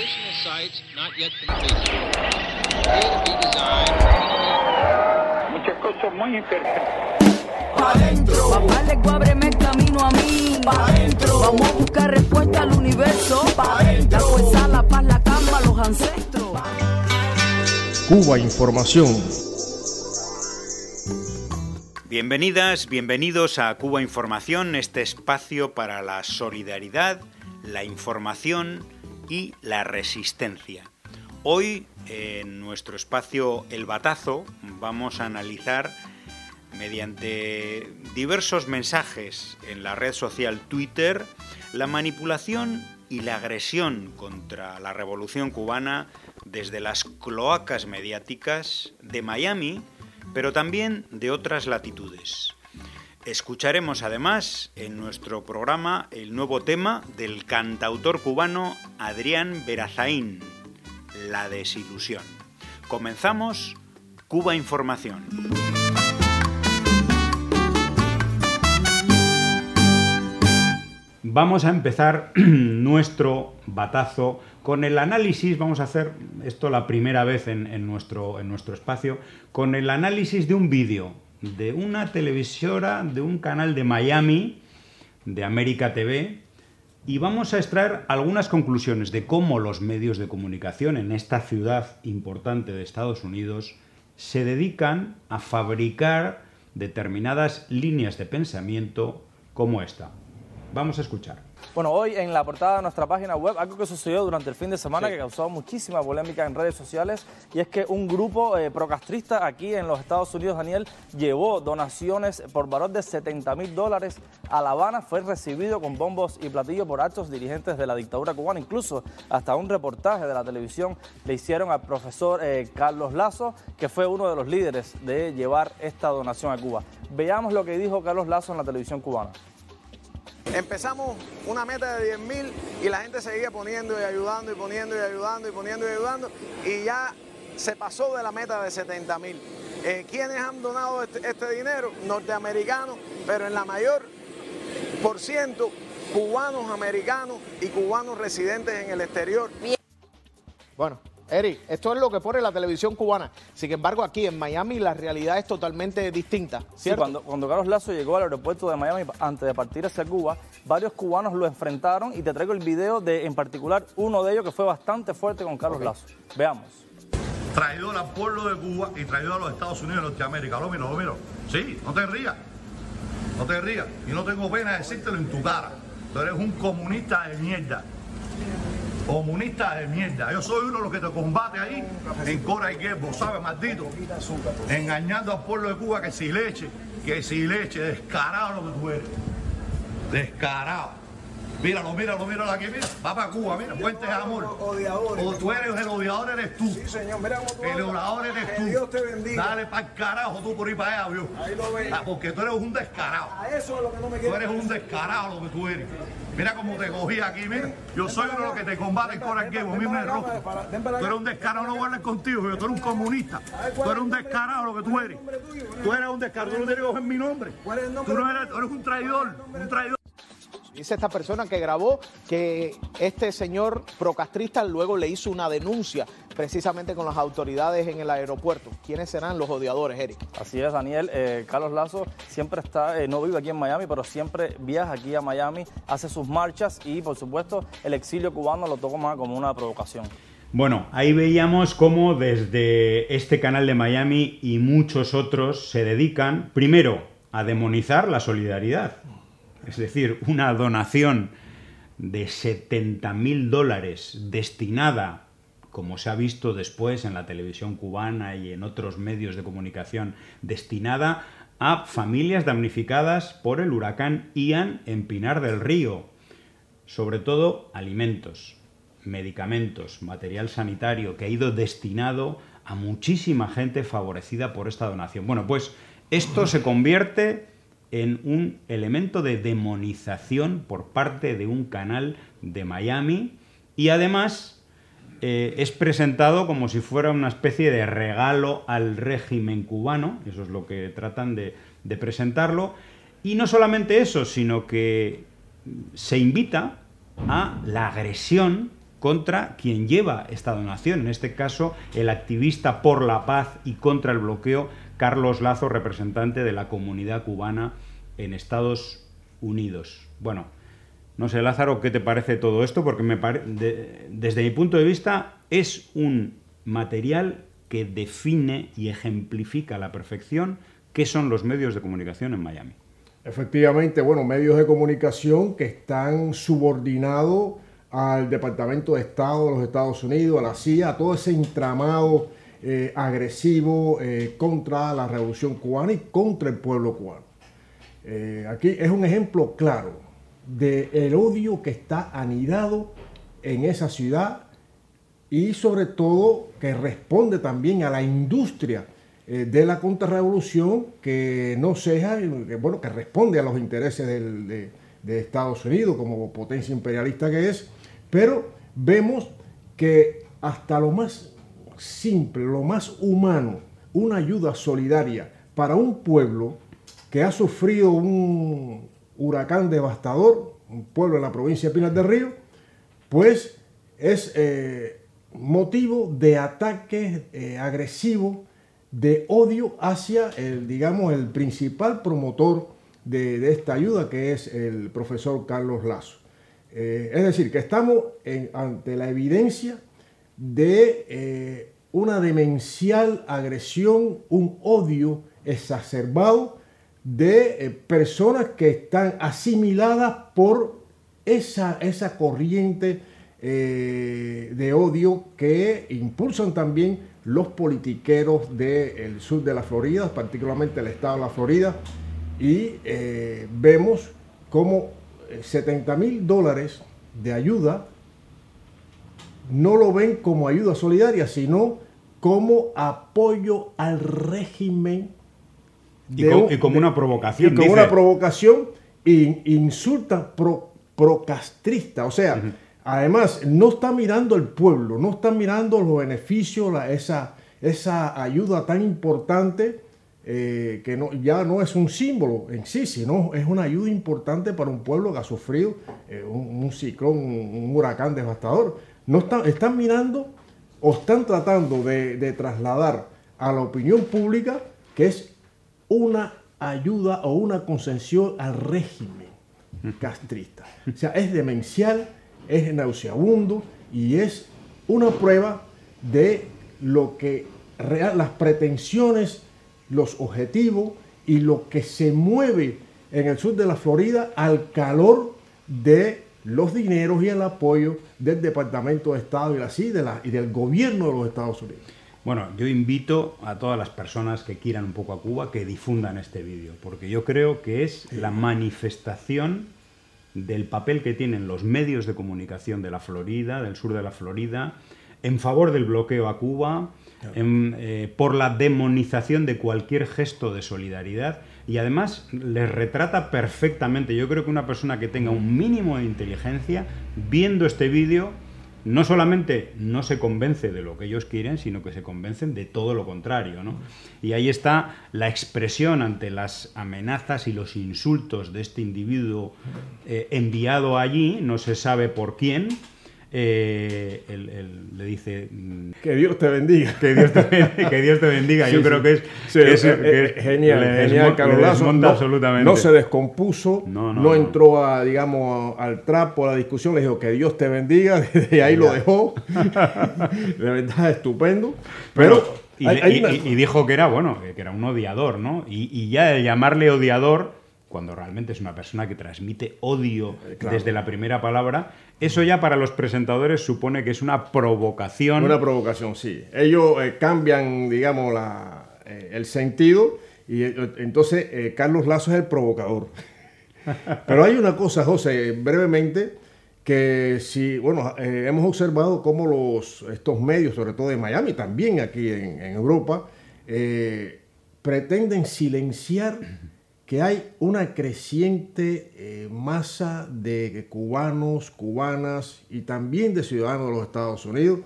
Additional sites not yet completed. Appear to be designed. muchas cosas muy interesantes. Papá le ábreme el camino a mí. Vamos a buscar respuesta al universo. La fuerza, la paz, la calma, los ancestros. Cuba Información. Bienvenidas, bienvenidos a Cuba Información, este espacio para la solidaridad, la información y la resistencia. Hoy, en nuestro espacio El Batazo, vamos a analizar mediante diversos mensajes en la red social Twitter la manipulación y la agresión contra la revolución cubana desde las cloacas mediáticas de Miami, pero también de otras latitudes. Escucharemos además en nuestro programa el nuevo tema del cantautor cubano Adrián Verazaín, La desilusión. Comenzamos Cuba Información. Vamos a empezar nuestro batazo con el análisis, vamos a hacer esto la primera vez en, en nuestro, en nuestro espacio, con el análisis de un vídeo de una televisora, de un canal de Miami, de América TV, y vamos a extraer algunas conclusiones de cómo los medios de comunicación en esta ciudad importante de Estados Unidos se dedican a fabricar determinadas líneas de pensamiento como esta. Vamos a escuchar. Bueno, hoy en la portada de nuestra página web, algo que sucedió durante el fin de semana que causó muchísima polémica en redes sociales, y es que un grupo eh, procastrista aquí en los Estados Unidos, Daniel, llevó donaciones por valor de 70 mil dólares a La Habana, fue recibido con bombos y platillos por altos dirigentes de la dictadura cubana, incluso hasta un reportaje de la televisión le hicieron al profesor eh, Carlos Lazo, que fue uno de los líderes de llevar esta donación a Cuba. Veamos lo que dijo Carlos Lazo en la televisión cubana. Empezamos una meta de 10 mil y la gente seguía poniendo y ayudando y poniendo y ayudando y poniendo y ayudando y ya se pasó de la meta de 70 mil. Eh, ¿Quiénes han donado este, este dinero? Norteamericanos, pero en la mayor por ciento cubanos americanos y cubanos residentes en el exterior. Bueno, Eric, esto es lo que pone la televisión cubana. Sin embargo, aquí en Miami la realidad es totalmente distinta. Sí, ¿cierto? cuando, cuando Carlos Lazo llegó al aeropuerto de Miami antes de partir hacia Cuba, varios cubanos lo enfrentaron y te traigo el video de, en particular, uno de ellos que fue bastante fuerte con Carlos Lazo. Veamos. traidor al pueblo de Cuba y traidor a los Estados Unidos de Norteamérica. Lo miro, lo miro. Sí, no te rías. No te rías. Y no tengo pena de decírtelo en tu cara. Tú eres un comunista de mierda. Comunista de mierda. Yo soy uno de los que te combate ahí en Cora y Guerbo, ¿sabes, maldito? Engañando al pueblo de Cuba que si leche, que si leche, descarado lo que tú eres. Descarado. Míralo, míralo, míralo aquí, mira. Va para Cuba, mira, Puente de Amor. O tú eres el odiador, eres tú. Sí, señor, mira cómo tú El orador eres Que tú. Dios te bendiga. Dale para el carajo tú por ir para allá, vio. Ahí lo ves. Ah, porque tú eres un descarado. A eso es lo que no me Tú quiero. eres un descarado lo que tú eres. Mira cómo te cogí aquí, mira. Yo soy uno de los que te combate en Cora Guerbo, a mí me rojo. Tú eres un descarado, no hablar contigo, yo. Tú eres un comunista. Tú eres un descarado lo que tú eres. Tú eres un descarado, tú no tienes que coger mi nombre. Tú no eres, tú eres un traidor, un traidor. Dice esta persona que grabó que este señor procastrista luego le hizo una denuncia precisamente con las autoridades en el aeropuerto. ¿Quiénes serán los odiadores, Eric? Así es, Daniel. Eh, Carlos Lazo siempre está, eh, no vive aquí en Miami, pero siempre viaja aquí a Miami, hace sus marchas y, por supuesto, el exilio cubano lo toma como una provocación. Bueno, ahí veíamos cómo desde este canal de Miami y muchos otros se dedican, primero, a demonizar la solidaridad. Es decir, una donación de 70 mil dólares destinada, como se ha visto después en la televisión cubana y en otros medios de comunicación, destinada a familias damnificadas por el huracán Ian en Pinar del Río. Sobre todo alimentos, medicamentos, material sanitario que ha ido destinado a muchísima gente favorecida por esta donación. Bueno, pues esto se convierte en un elemento de demonización por parte de un canal de Miami y además eh, es presentado como si fuera una especie de regalo al régimen cubano, eso es lo que tratan de, de presentarlo, y no solamente eso, sino que se invita a la agresión contra quien lleva esta donación, en este caso el activista por la paz y contra el bloqueo, Carlos Lazo, representante de la comunidad cubana en Estados Unidos. Bueno, no sé, Lázaro, ¿qué te parece todo esto? Porque me desde mi punto de vista es un material que define y ejemplifica a la perfección qué son los medios de comunicación en Miami. Efectivamente, bueno, medios de comunicación que están subordinados al Departamento de Estado de los Estados Unidos, a la CIA, a todo ese entramado eh, agresivo eh, contra la revolución cubana y contra el pueblo cubano. Eh, aquí es un ejemplo claro del odio que está anidado en esa ciudad y sobre todo que responde también a la industria de la contrarrevolución que no ceja, bueno, que responde a los intereses del- de, de Estados Unidos como potencia imperialista que es, pero vemos que hasta lo más simple, lo más humano, una ayuda solidaria para un pueblo que ha sufrido un huracán devastador, un pueblo en la provincia de Pinar del Río, pues es eh, motivo de ataque eh, agresivo, de odio hacia el, digamos, el principal promotor de, esta ayuda, que es el profesor Carlos Lazo. Eh, es decir, que estamos ante la evidencia de eh, una demencial agresión, un odio exacerbado de eh, personas que están asimiladas por esa, esa corriente eh, de odio que impulsan también los politiqueros del sur de la Florida, particularmente el estado de la Florida, y vemos como 70 mil dólares de ayuda no lo ven como ayuda solidaria, sino como apoyo al régimen. Y, un- como una provocación. y como dice. una provocación y insulta pro, procastrista. O sea, además, no está mirando el pueblo, no está mirando los beneficios, la- esa, esa ayuda tan importante eh, que no, ya no es un símbolo en sí, sino es una ayuda importante para un pueblo que ha sufrido eh, un, un ciclón, un, un huracán devastador. No están, mirando o están tratando de, de trasladar a la opinión pública que es una ayuda o una concesión al régimen castrista. O sea, es demencial, es nauseabundo y es una prueba de lo que real, las pretensiones, los objetivos y lo que se mueve en el sur de la Florida al calor de los dineros y el apoyo del Departamento de Estado y, la, sí, de la- y del gobierno de los Estados Unidos. Bueno, yo invito a todas las personas que quieran un poco a Cuba que difundan este vídeo, porque yo creo que es la manifestación del papel que tienen los medios de comunicación de la Florida, del sur de la Florida, en favor del bloqueo a Cuba, en, eh, por la demonización de cualquier gesto de solidaridad y además les retrata perfectamente. Yo creo que una persona que tenga un mínimo de inteligencia, viendo este vídeo, no solamente no se convence de lo que ellos quieren, sino que se convencen de todo lo contrario. ¿no? Y ahí está la expresión ante las amenazas y los insultos de este individuo eh, enviado allí, no se sabe por quién. Eh, él- él le dice mm, Que Dios te bendiga. que Dios te, que Dios te bendiga. Sí, Yo sí. creo que es, Sí, que es- eh, que genial, le genial, No- absolutamente. No se descompuso, No, no, no, entró a, digamos, al trapo, a la discusión, le dijo que Dios te bendiga, desde ahí lo dejó. de verdad, estupendo. Pero y, hay- hay y- una- y- y dijo que era, bueno, que era un odiador, ¿no? Y, y ya el llamarle odiador, cuando realmente es una persona que transmite odio Eh, claro. desde la primera palabra, eso ya para los presentadores supone que es una provocación. Una provocación, sí. Ellos eh, cambian, digamos, la, eh, el sentido y eh, entonces Carlos Lazo es el provocador. Pero hay una cosa, José, brevemente, que si, bueno, hemos observado cómo los, estos medios, sobre todo de Miami, también aquí en, Europa, pretenden silenciar que hay una creciente eh, masa de cubanos, cubanas y también de ciudadanos de los Estados Unidos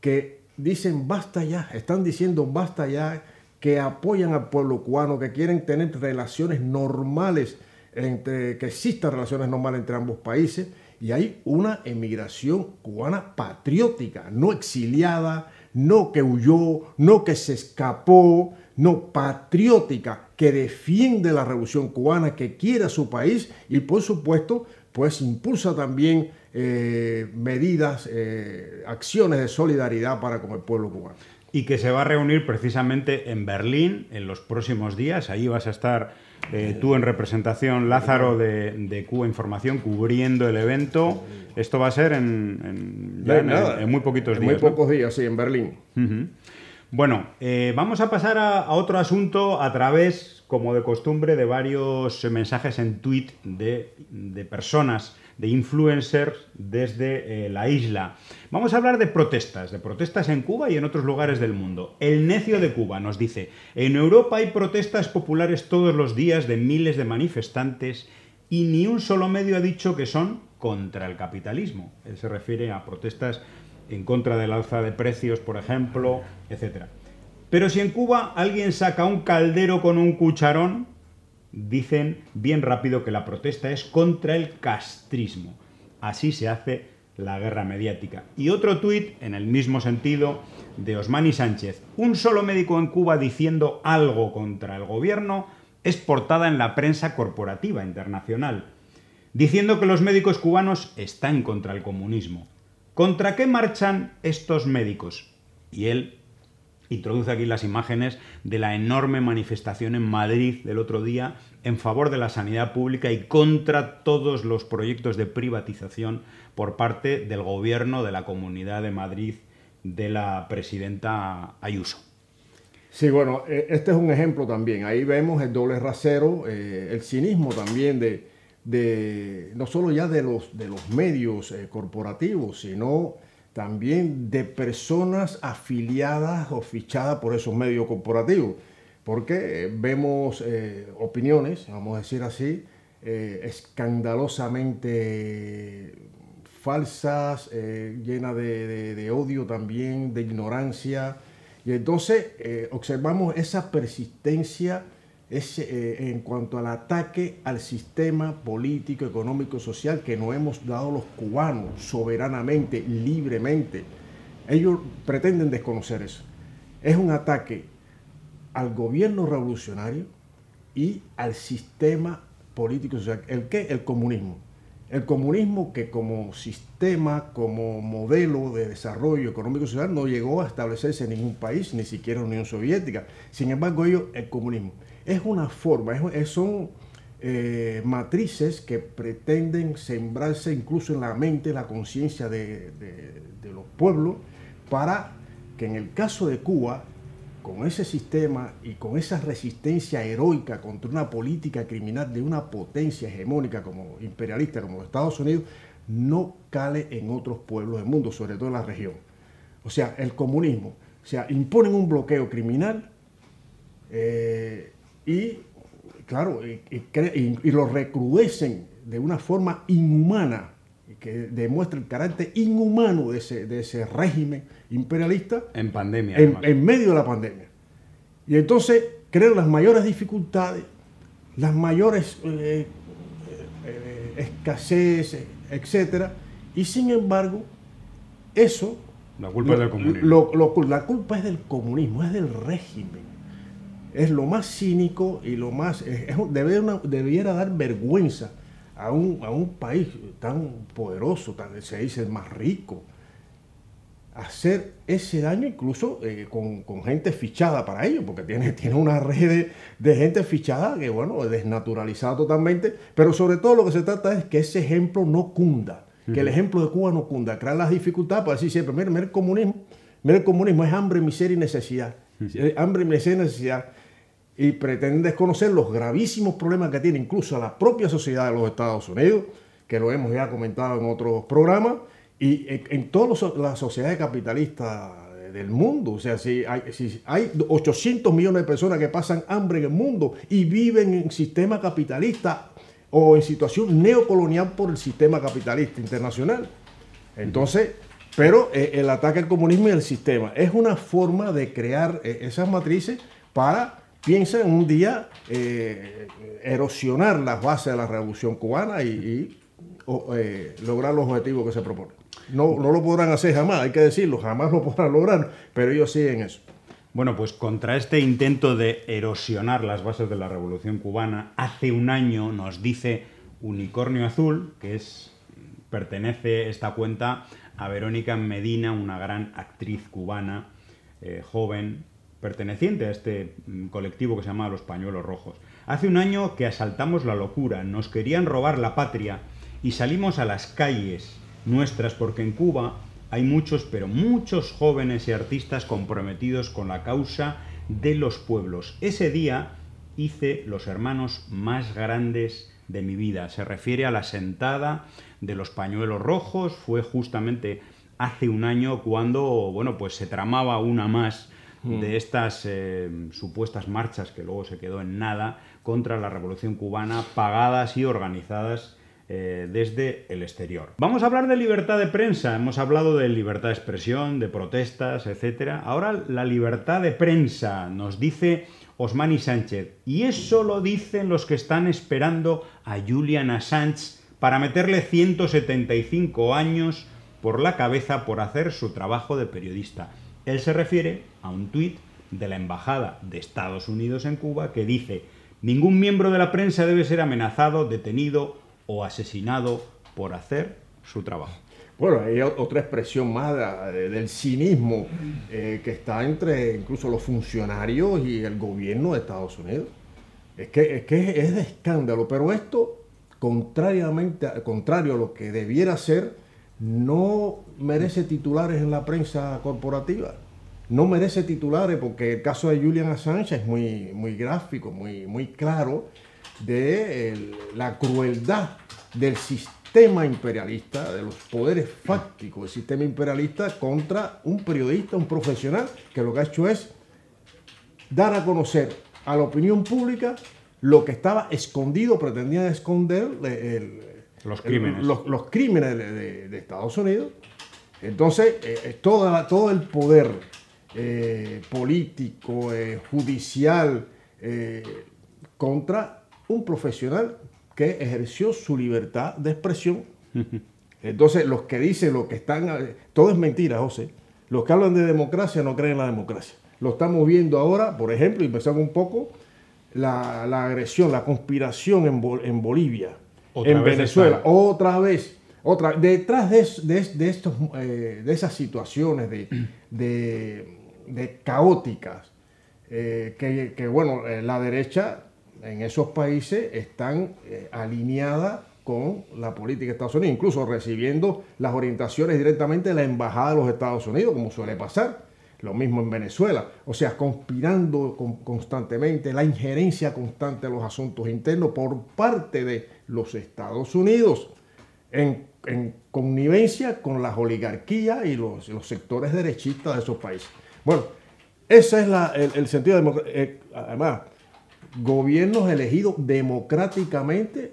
que dicen basta ya, están diciendo basta ya, que apoyan al pueblo cubano, que quieren tener relaciones normales, entre, que existan relaciones normales entre ambos países. y hay una emigración cubana patriótica, no exiliada, no que huyó, no que se escapó, no patriótica, que defiende la revolución cubana, que quiere a su país y por supuesto pues impulsa también eh, medidas, eh, acciones de solidaridad para con el pueblo cubano. Y que se va a reunir precisamente en Berlín en los próximos días. Ahí vas a estar eh, tú en representación, Lázaro, de, Cuba Información, cubriendo el evento. Esto va a ser en, muy poquitos días. Muy pocos días, sí, en Berlín. Bueno, vamos a pasar a, otro asunto a través, como de costumbre, de varios mensajes en tweet de, de personas de influencers desde eh, la isla. Vamos a hablar de protestas, de protestas en Cuba y en otros lugares del mundo. El necio de Cuba nos dice, en Europa hay protestas populares todos los días de miles de manifestantes y ni un solo medio ha dicho que son contra el capitalismo. Él se refiere a protestas en contra del alza de precios, por ejemplo, etc. Pero si en Cuba alguien saca un caldero con un cucharón, dicen bien rápido que la protesta es contra el castrismo. Así se hace la guerra mediática. Y otro tuit en el mismo sentido de Osmani Sánchez. Un solo médico en Cuba diciendo algo contra el gobierno es portada en la prensa corporativa internacional, diciendo que los médicos cubanos están contra el comunismo. ¿Contra qué marchan estos médicos? Y él introduce aquí las imágenes de la enorme manifestación en Madrid del otro día en favor de la sanidad pública y contra todos los proyectos de privatización por parte del gobierno de la Comunidad de Madrid de la presidenta Ayuso. Sí, bueno, eh, este es un ejemplo también. Ahí vemos el doble rasero, eh, el cinismo también de, no solo ya de los, de los medios eh, corporativos, sino también de personas afiliadas o fichadas por esos medios corporativos, porque vemos eh, opiniones, vamos a decir así, eh, escandalosamente falsas, llenas de, odio también, de ignorancia, y entonces observamos esa persistencia eh, en cuanto al ataque al sistema político, económico, social que nos hemos dado los cubanos soberanamente, libremente. Ellos pretenden desconocer eso. Es un ataque al gobierno revolucionario y al sistema político social. ¿El qué? El comunismo. El comunismo que como sistema, como modelo de desarrollo económico social no llegó a establecerse en ningún país, ni siquiera en la Unión Soviética. Sin embargo, ellos, el comunismo es una forma, son eh, matrices que pretenden sembrarse incluso en la mente, la conciencia de, los pueblos, para que en el caso de Cuba, con ese sistema y con esa resistencia heroica contra una política criminal de una potencia hegemónica como imperialista como Estados Unidos, no cale en otros pueblos del mundo, sobre todo en la región. O sea, el comunismo. O sea, imponen un bloqueo criminal eh, y, claro, y, lo recrudecen de una forma inhumana, que demuestra el carácter inhumano de ese, de ese régimen imperialista. En pandemia. En, medio de la pandemia. Y entonces crean las mayores dificultades, las mayores eh, eh, escasez, etcétera, y sin embargo, eso. La culpa es del comunismo. la culpa es del comunismo, es del régimen es lo más cínico y lo más... debiera dar vergüenza a un, a un, país tan poderoso, tan, se dice el más rico, hacer ese daño incluso eh, con, gente fichada para ello, porque tiene, tiene una red de, gente fichada que, bueno, desnaturalizada totalmente, pero sobre todo lo que se trata es que ese ejemplo no cunda, que el ejemplo de Cuba no cunda, crear las dificultades para decir siempre, mira, mira el comunismo, mira el comunismo es hambre, miseria y necesidad. Hambre, miseria y necesidad y pretenden desconocer los gravísimos problemas que tiene incluso la propia sociedad de los Estados Unidos, que lo hemos ya comentado en otros programas, y en, todas las sociedades capitalistas del mundo. O sea, si hay, si hay 800 millones de personas que pasan hambre en el mundo y viven en sistema capitalista o en situación neocolonial por el sistema capitalista internacional. Entonces, pero eh, el ataque al comunismo y al sistema es una forma de crear eh, esas matrices para piensa en un día eh, erosionar las bases de la revolución cubana y, eh, lograr los objetivos que se proponen. No, no lo podrán hacer jamás, hay que decirlo, jamás lo podrán lograr, pero ellos siguen eso. Bueno, pues contra este intento de erosionar las bases de la Revolución Cubana, hace un año nos dice Unicornio Azul, que es pertenece esta cuenta a Verónica Medina, una gran actriz cubana, eh, joven, perteneciente a este mm, colectivo que se llama Los Pañuelos Rojos. Hace un año que asaltamos la locura, nos querían robar la patria y salimos a las calles nuestras porque en Cuba hay muchos, pero muchos jóvenes y artistas comprometidos con la causa de los pueblos. Ese día hice los hermanos más grandes de mi vida. Se refiere a la sentada de los pañuelos rojos. Fue justamente hace un año cuando, bueno, pues se tramaba una más de estas eh, supuestas marchas que luego se quedó en nada contra la revolución cubana, pagadas y organizadas eh, desde el exterior. Vamos a hablar de libertad de prensa. Hemos hablado de libertad de expresión, de protestas, etc. Ahora la libertad de prensa nos dice Osmani Sánchez. Y eso lo dicen los que están esperando a Julian Assange para meterle 175 años por la cabeza por hacer su trabajo de periodista. Él se refiere a un tuit de la Embajada de Estados Unidos en Cuba que dice, ningún miembro de la prensa debe ser amenazado, detenido o asesinado por hacer su trabajo. Bueno, hay otra expresión más del cinismo eh, que está entre incluso los funcionarios y el gobierno de Estados Unidos. Es que es, que es de escándalo, pero esto, contrariamente, contrario a lo que debiera ser, no merece titulares en la prensa corporativa. No merece titulares porque el caso de Julian Assange es muy, muy gráfico, muy, muy claro de la crueldad del sistema imperialista, de los poderes fácticos del sistema imperialista contra un periodista, un profesional, que lo que ha hecho es dar a conocer a la opinión pública lo que estaba escondido, pretendían esconder los crímenes, los, crímenes de, Estados Unidos. Entonces, eh, eh, todo el poder eh, político, judicial, contra un profesional que ejerció su libertad de expresión. Entonces, los que dicen, los que están... Todo es mentira, José. Los que hablan de democracia no creen en la democracia. Lo estamos viendo ahora, por ejemplo, y empezamos un poco, la, agresión, la conspiración en, Bolivia, en Venezuela, otra vez. Otra, detrás de, estos, eh, de esas situaciones de, caóticas, eh, que, bueno, eh, la derecha en esos países están eh, alineadas con la política de Estados Unidos, incluso recibiendo las orientaciones directamente de la Embajada de los Estados Unidos, como suele pasar. Lo mismo en Venezuela, o sea, conspirando constantemente, la injerencia constante de los asuntos internos por parte de los Estados Unidos, en, connivencia con las oligarquías y los, sectores derechistas de esos países. Bueno, ese es el, sentido de... Eh, además, gobiernos elegidos democráticamente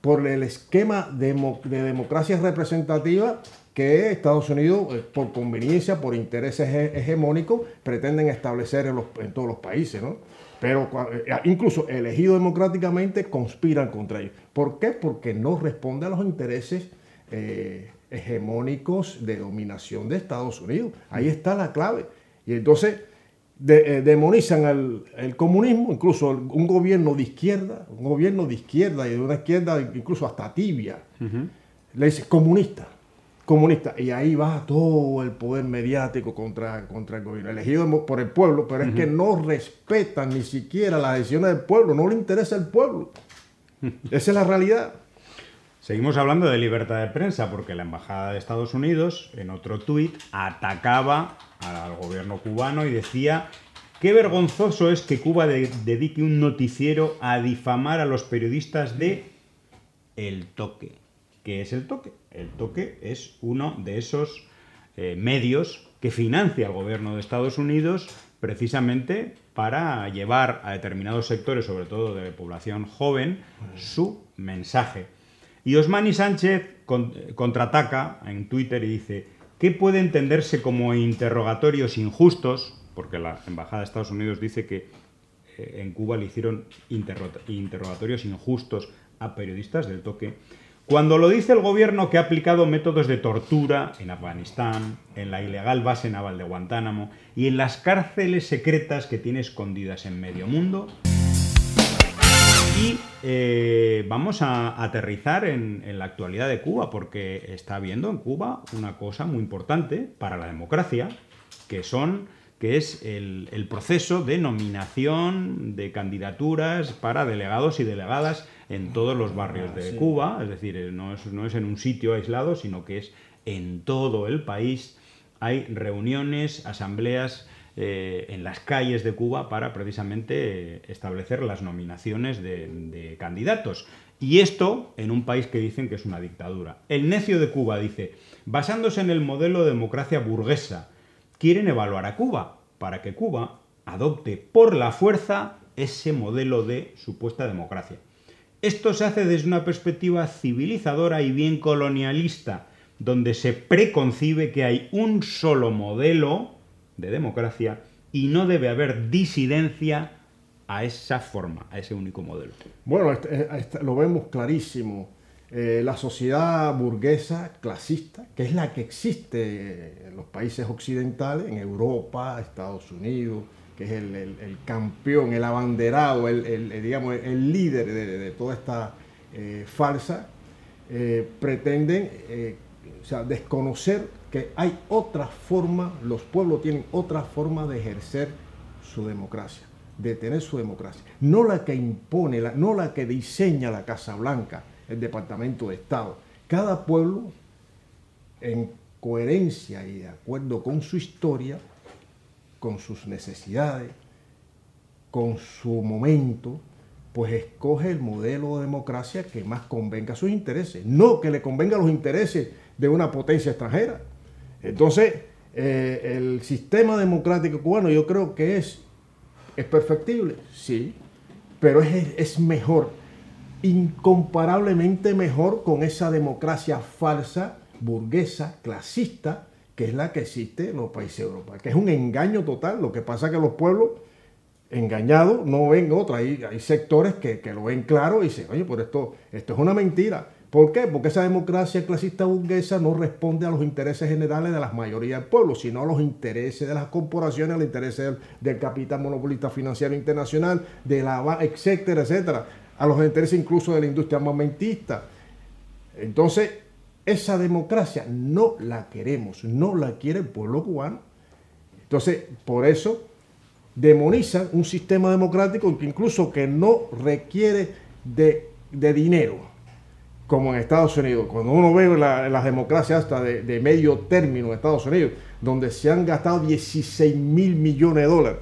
por el esquema de, democracia representativa que Estados Unidos, eh, por conveniencia, por intereses hegemónicos, pretenden establecer en, todos los países, ¿no? Pero eh, incluso elegidos democráticamente conspiran contra ellos. ¿Por qué? Porque no responde a los intereses eh, hegemónicos de dominación de Estados Unidos. Ahí está la clave. Y entonces eh, demonizan el comunismo, incluso un gobierno de izquierda, un gobierno de izquierda y de una izquierda incluso hasta tibia, le dice comunista, comunista, y ahí va todo el poder mediático contra, contra el gobierno, elegido por el pueblo, pero es que no respetan ni siquiera las decisiones del pueblo, no le interesa el pueblo. Esa es la realidad. Seguimos hablando de libertad de prensa porque la Embajada de Estados Unidos, en otro tuit, atacaba al gobierno cubano y decía qué vergonzoso es que Cuba dedique un noticiero a difamar a los periodistas de El Toque. ¿Qué es El Toque? El Toque es uno de esos eh, medios que financia el gobierno de Estados Unidos precisamente para llevar a determinados sectores, sobre todo de población joven, su mensaje. Y Osmani Sánchez contraataca en Twitter y dice, ¿Qué puede entenderse como interrogatorios injustos? Porque la Embajada de Estados Unidos dice que eh, en Cuba le hicieron interrogatorios injustos a periodistas del toque, Cuando lo dice el gobierno que ha aplicado métodos de tortura en Afganistán, en la ilegal base naval de Guantánamo y en las cárceles secretas que tiene escondidas en medio mundo. Y eh, vamos a aterrizar en, en la actualidad de Cuba, porque está habiendo en Cuba una cosa muy importante para la democracia, que son que es el, el proceso de nominación de candidaturas para delegados y delegadas en todos los barrios de sí. Cuba, es decir, eh, no es, no es en un sitio aislado, sino que es en todo el país. Hay reuniones, asambleas eh, en las calles de Cuba para precisamente eh, establecer las nominaciones de, de candidatos. Y esto en un país que dicen que es una dictadura. El necio de Cuba dice, basándose en el modelo de democracia burguesa, quieren evaluar a Cuba para que Cuba adopte por la fuerza ese modelo de supuesta democracia. Esto se hace desde una perspectiva civilizadora y bien colonialista, donde se preconcibe que hay un solo modelo de democracia y no debe haber disidencia a esa forma, a ese único modelo. Bueno, este- este- lo vemos clarísimo. Eh, la sociedad burguesa clasista, que es la que existe en los países occidentales, en Europa, Estados Unidos, que es el, campeón, el abanderado, el, digamos, el líder de, toda esta eh, farsa, eh, pretenden eh, o sea, desconocer que hay otra forma, los pueblos tienen otra forma de ejercer su democracia, de tener su democracia. No la que impone, la- no la que diseña la Casa Blanca, el Departamento de Estado. Cada pueblo, en coherencia y de acuerdo con su historia, con sus necesidades, con su momento, pues escoge el modelo de democracia que más convenga a sus intereses, no que le convenga los intereses de una potencia extranjera. Entonces, eh, el sistema democrático cubano yo creo que es, es perfectible, sí, pero es, es mejor, incomparablemente mejor con esa democracia falsa, burguesa, clasista, que es la que existe en los países de Europa, que es un engaño total. Lo que pasa es que los pueblos engañados no ven otra. Hay, hay sectores que, que lo ven claro y dicen, oye, pero esto, esto es una mentira. ¿Por qué? Porque esa democracia clasista burguesa no responde a los intereses generales de las mayorías del pueblo, sino a los intereses de las corporaciones, a los intereses del, capital monopolista financiero internacional, de la etcétera, etcétera, a los intereses incluso de la industria armamentista. Entonces, esa democracia no la queremos, no la quiere el pueblo cubano. Entonces, por eso demonizan un sistema democrático que incluso que no requiere de dinero, como en Estados Unidos. Cuando uno ve la- las democracias hasta de, de medio término en Estados Unidos, donde se han gastado 16 mil millones de dólares.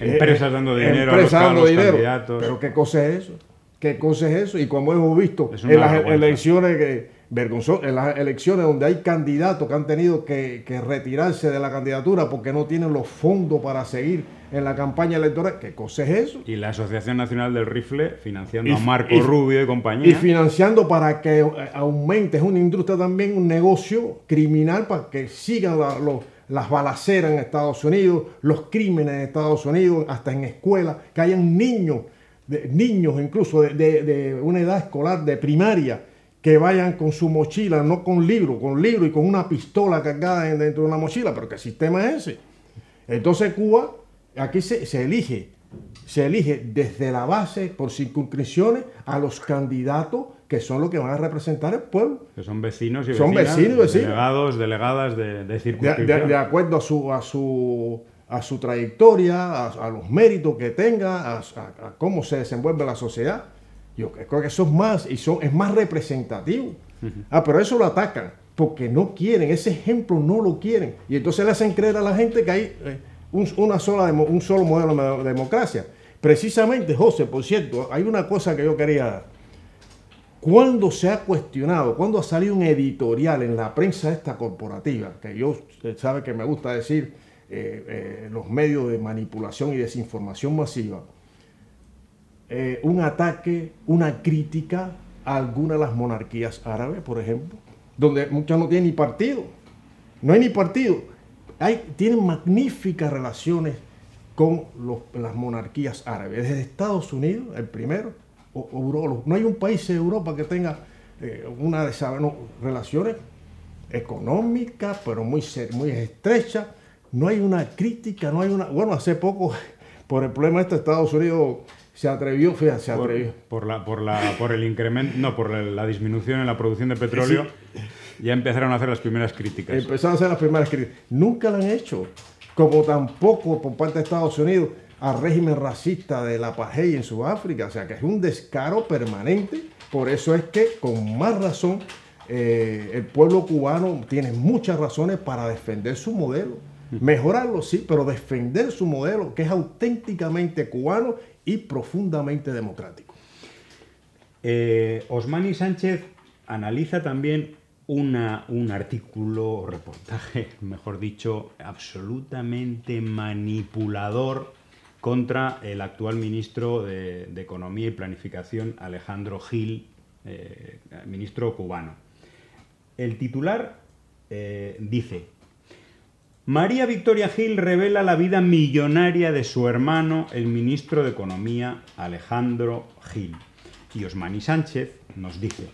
Empresas dando dinero a empresas los- a dando los dinero. candidatos. Pero ¿qué cosa es eso? ¿Qué cosa es eso? Y como hemos visto en las vergüenza. elecciones que, vergonzo- en las elecciones donde hay candidatos que han tenido que, que retirarse de la candidatura porque no tienen los fondos para seguir en la campaña electoral, ¿qué cosa es eso? Y la Asociación Nacional del Rifle financiando Y- a Marco y- Rubio y compañía. Y financiando para que eh, aumente, es una industria también, un negocio criminal para que sigan la- los- las balaceras en Estados Unidos, los crímenes en Estados Unidos, hasta en escuelas, que hayan niños, de- niños incluso de, de- de una edad escolar, de primaria, que vayan con su mochila, no con libro, con libro y con una pistola cargada en- dentro de una mochila, pero ¿qué sistema es ese? Entonces Cuba, aquí se, se elige, se elige desde la base, por circunscripciones, a los candidatos que son los que van a representar el pueblo. Que son vecinos y Son vecinas, vecinos vecinos. Delegados, delegadas de, de De, de- circunscripción. de acuerdo a su, a su, a su trayectoria, a, a los méritos que tenga, a, a- cómo se desenvuelve la sociedad. Yo creo que eso es más, y son, es más representativo. Ah, pero eso lo atacan, porque no quieren, ese ejemplo no lo quieren. Y entonces le hacen creer a la gente que hay eh, un, una sola un solo modelo de democracia. Precisamente, José, por cierto, hay una cosa que yo quería cuando se ha cuestionado, cuando ha salido un editorial en la prensa esta corporativa, que yo, sabe que me gusta decir, eh, eh, los medios de manipulación y desinformación masiva, eh, un ataque, una crítica a alguna de las monarquías árabes, por ejemplo, donde muchas no tienen ni partido, no hay ni partido, hay, tienen magníficas relaciones con los- las monarquías árabes, desde Estados Unidos, el primero, o- o Euro- no hay un país de Europa que tenga eh, una de esas no, relaciones económicas, pero muy, muy estrechas. No hay una crítica, no hay una... Bueno, hace poco, por el problema este, Estados Unidos se atrevió, fíjate, se atrevió. por la, por, la, por el incremento, no, por la, la disminución en la producción de petróleo, ya empezaron a hacer las primeras críticas. Empezaron a hacer las primeras críticas. Nunca lo han hecho. Como tampoco por parte de Estados Unidos al régimen racista de la apartheid en Sudáfrica. O sea que es un descaro permanente. Por eso es que, con más razón, eh, el pueblo cubano tiene muchas razones para defender su modelo. Mejorarlo, sí, pero defender su modelo, que es auténticamente cubano y profundamente democrático. Eh, Osmani Sánchez analiza también un artículo o reportaje, mejor dicho, absolutamente manipulador contra el actual ministro de, de Economía y Planificación, Alejandro Gil, eh, ministro cubano. El titular eh, dice, María Victoria Gil revela la vida millonaria de su hermano, el ministro de Economía, Alejandro Gil. Y Osmani Sánchez nos dice,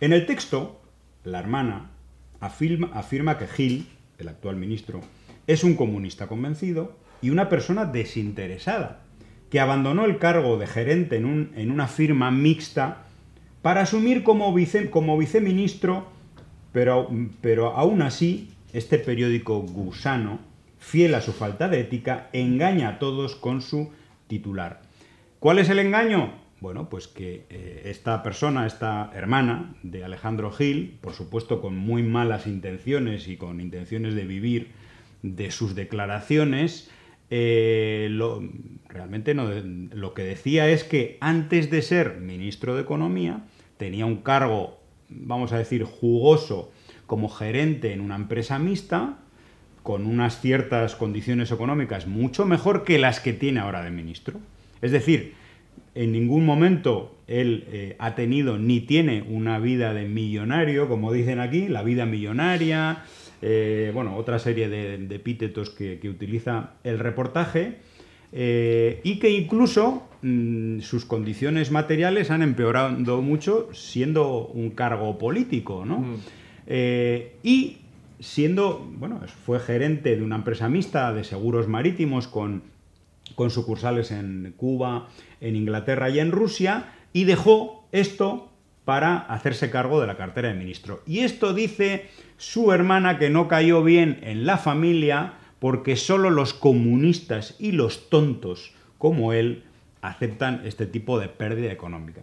en el texto, la hermana afirma, que Gil, el actual ministro, es un comunista convencido y una persona desinteresada, que abandonó el cargo de gerente en, un- en una firma mixta para asumir como, como viceministro, pero, pero aún así, este periódico gusano, fiel a su falta de ética, engaña a todos con su titular. ¿Cuál es el engaño? Bueno, pues que eh, esta persona, esta hermana de Alejandro Gil, por supuesto con muy malas intenciones y con intenciones de vivir de sus declaraciones, eh, realmente no, lo que decía es que antes de ser ministro de Economía tenía un cargo, vamos a decir, jugoso como gerente en una empresa mixta, con unas ciertas condiciones económicas mucho mejor que las que tiene ahora de ministro. Es decir, en ningún momento él eh, ha tenido ni tiene una vida de millonario, como dicen aquí, la vida millonaria, eh, bueno, otra serie de, de epítetos que, que utiliza el reportaje, eh, y que incluso mm, sus condiciones materiales han empeorado mucho siendo un cargo político, ¿no? Eh, y siendo, bueno, fue gerente de una empresa mixta de seguros marítimos con, con sucursales en Cuba, en Inglaterra y en Rusia, y dejó esto para hacerse cargo de la cartera de ministro. Y esto dice su hermana que no cayó bien en la familia porque solo los comunistas y los tontos como él aceptan este tipo de pérdida económica.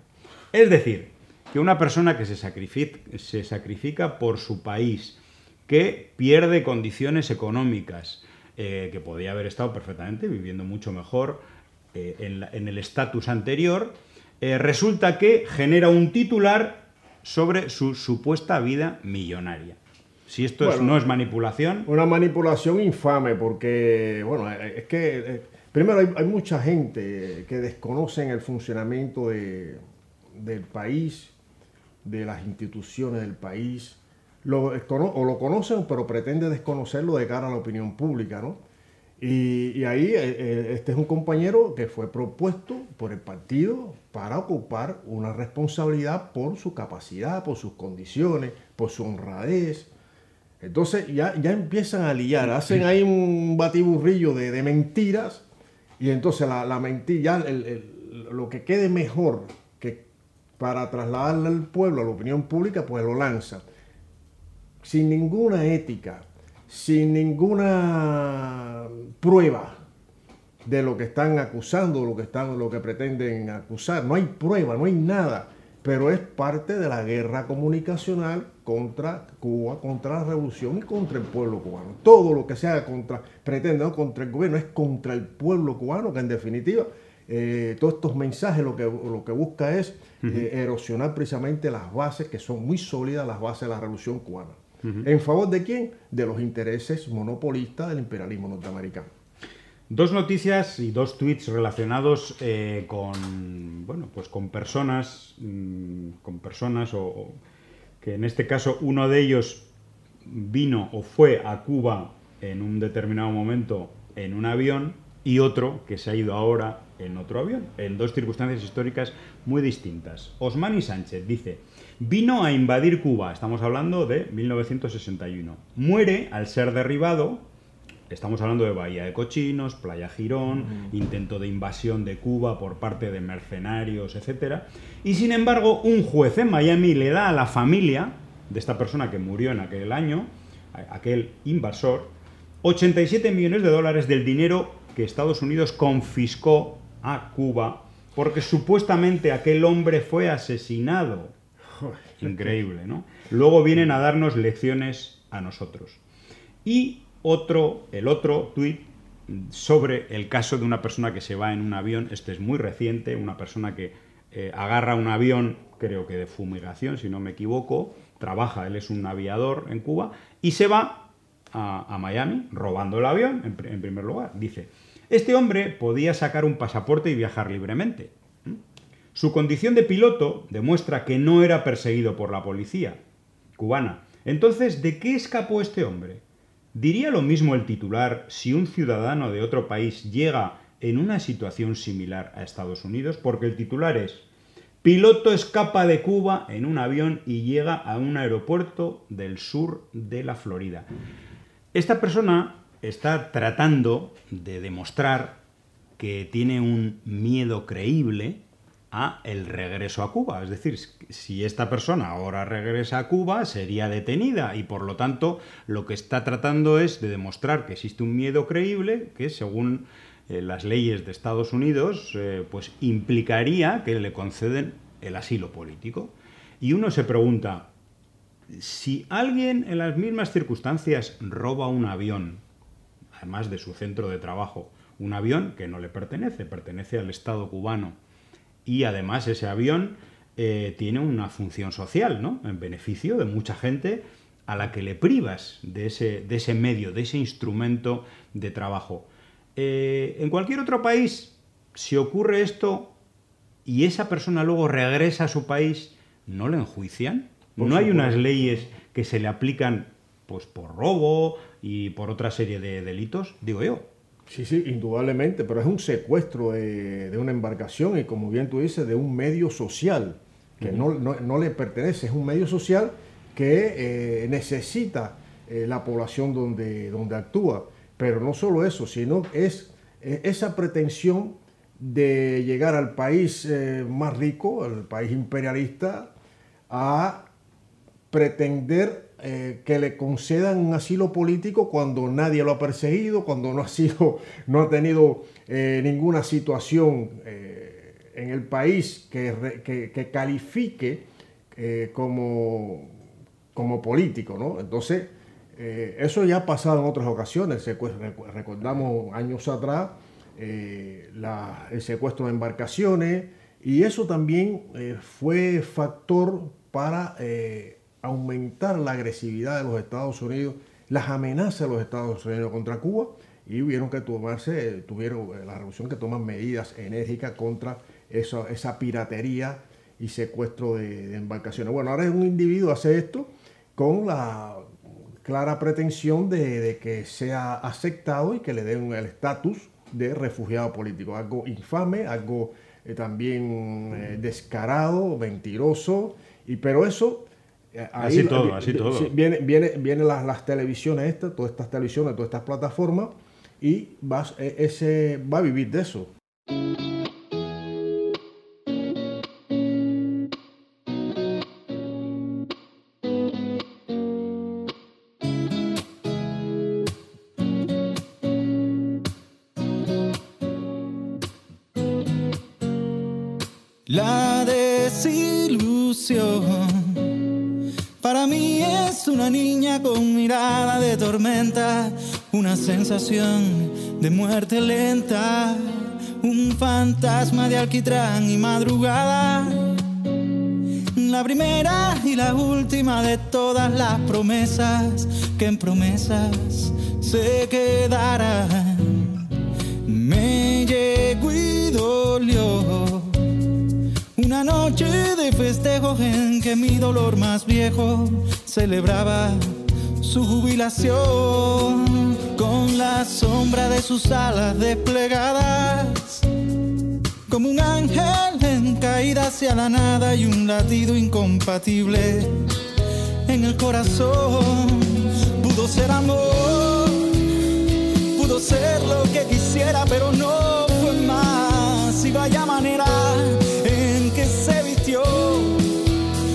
Es decir, que una persona que se sacrifica, se sacrifica por su país, que pierde condiciones económicas, eh, que podía haber estado perfectamente viviendo mucho mejor eh, en, la- en el estatus anterior, eh, resulta que genera un titular sobre su supuesta vida millonaria. Si esto es- no es manipulación, Una manipulación infame porque, bueno, es que primero hay, hay mucha gente que desconocen el funcionamiento de- del país, de las instituciones del país, lo, o lo conocen pero pretende desconocerlo de cara a la opinión pública, ¿no? Y, y ahí eh, eh, este es un compañero que fue propuesto por el partido para ocupar una responsabilidad por su capacidad, por sus condiciones, por su honradez. Entonces ya, ya empiezan a liar, hacen ahí un batiburrillo de, de mentiras y entonces la, la mentira, lo que quede mejor que para trasladarle al pueblo, a la opinión pública, pues lo lanzan. Sin ninguna ética, sin ninguna prueba de lo que están acusando, lo que, están, lo que pretenden acusar. No hay prueba, no hay nada. Pero es parte de la guerra comunicacional contra Cuba, contra la revolución y contra el pueblo cubano. Todo lo que sea contra, pretende, no contra el gobierno, es contra el pueblo cubano, que en definitiva, eh, todos estos mensajes lo que, lo que busca es eh, erosionar precisamente las bases, que son muy sólidas, las bases de la revolución cubana. ¿En favor de quién? De los intereses monopolistas del imperialismo norteamericano. Dos noticias y dos tweets relacionados eh, con bueno pues con personas mm, con personas o, o que en este caso uno de ellos vino o fue a Cuba en un determinado momento en un avión y otro que se ha ido ahora en otro avión, en dos circunstancias históricas muy distintas. Osmani Sánchez dice, vino a invadir Cuba, estamos hablando de 1961, muere al ser derribado, estamos hablando de Bahía de Cochinos, Playa Girón, intento de invasión de Cuba por parte de mercenarios, etc. Y sin embargo, un juez en Miami le da a la familia de esta persona que murió en aquel año, aquel invasor, 87 millones de dólares del dinero que Estados Unidos confiscó a Cuba porque supuestamente aquel hombre fue asesinado. Increíble, ¿no? Luego vienen a darnos lecciones a nosotros. Y otro, el otro tuit sobre el caso de una persona que se va en un avión, este es muy reciente, una persona que eh, agarra un avión, creo que de fumigación, si no me equivoco, trabaja, él es un aviador en Cuba, y se va a, Miami robando el avión, en primer lugar. Dice, este hombre podía sacar un pasaporte y viajar libremente. Su condición de piloto demuestra que no era perseguido por la policía cubana. Entonces, ¿de qué escapó este hombre? ¿Diría lo mismo el titular si un ciudadano de otro país llega en una situación similar a Estados Unidos? Porque el titular es, piloto escapa de Cuba en un avión y llega a un aeropuerto del sur de la Florida. Esta persona está tratando de demostrar que tiene un miedo creíble a el regreso a Cuba. Es decir, si esta persona ahora regresa a Cuba, sería detenida y por lo tanto lo que está tratando es de demostrar que existe un miedo creíble que según eh, las leyes de Estados Unidos eh, pues implicaría que le conceden el asilo político. Y uno se pregunta, si alguien en las mismas circunstancias roba un avión, además de su centro de trabajo, un avión que no le pertenece, pertenece al Estado cubano, y además ese avión eh, tiene una función social, ¿no? En beneficio de mucha gente a la que le privas de ese, de ese medio, de ese instrumento de trabajo. Eh, en cualquier otro país, si ocurre esto y esa persona luego regresa a su país, ¿no le enjuician? Por ¿No hay unas leyes que se le aplican pues por robo y por otra serie de delitos? Digo yo. Sí, sí, indudablemente, pero es un secuestro de, de una embarcación y como bien tú dices, de un medio social que no, no- no le pertenece, es un medio social que eh, necesita eh, la población donde, donde actúa. Pero no solo eso, sino es esa pretensión de llegar al país eh, más rico, al país imperialista, a pretender eh, que le concedan un asilo político cuando nadie lo ha perseguido, cuando no ha sido, no ha tenido eh, ninguna situación eh, en el país que, que- que califique como, como político, ¿no? Entonces, eso ya ha pasado en otras ocasiones. Recordamos años atrás el secuestro de embarcaciones y eso también fue factor para aumentar la agresividad de los Estados Unidos, las amenazas de los Estados Unidos contra Cuba y hubieron que tomarse, tuvieron eh, la revolución que toman medidas enérgicas contra eso- esa piratería y secuestro de, embarcaciones. Bueno, ahora un individuo hace esto con la clara pretensión de, de que sea aceptado y que le den el estatus de refugiado político. Algo infame, algo eh, también eh, descarado, mentiroso, y pero eso... eh, Así todo, así todo. sí, Viene, viene, vienen las, las televisiones estas, todas estas televisiones, todas estas plataformas, y vas, eh, ese, va a vivir de eso. Una niña con mirada de tormenta, una sensación de muerte lenta, un fantasma de alquitrán y madrugada. La primera y la última de todas las promesas que en promesas se quedarán. Me llegó y dolió. Una noche de festejo en que mi dolor más viejo celebraba su jubilación, con la sombra de sus alas desplegadas, como un ángel en caída hacia la nada y un latido incompatible en el corazón. Pudo ser amor, pudo ser lo que quisiera, pero no fue más. Y vaya manera en que se vistió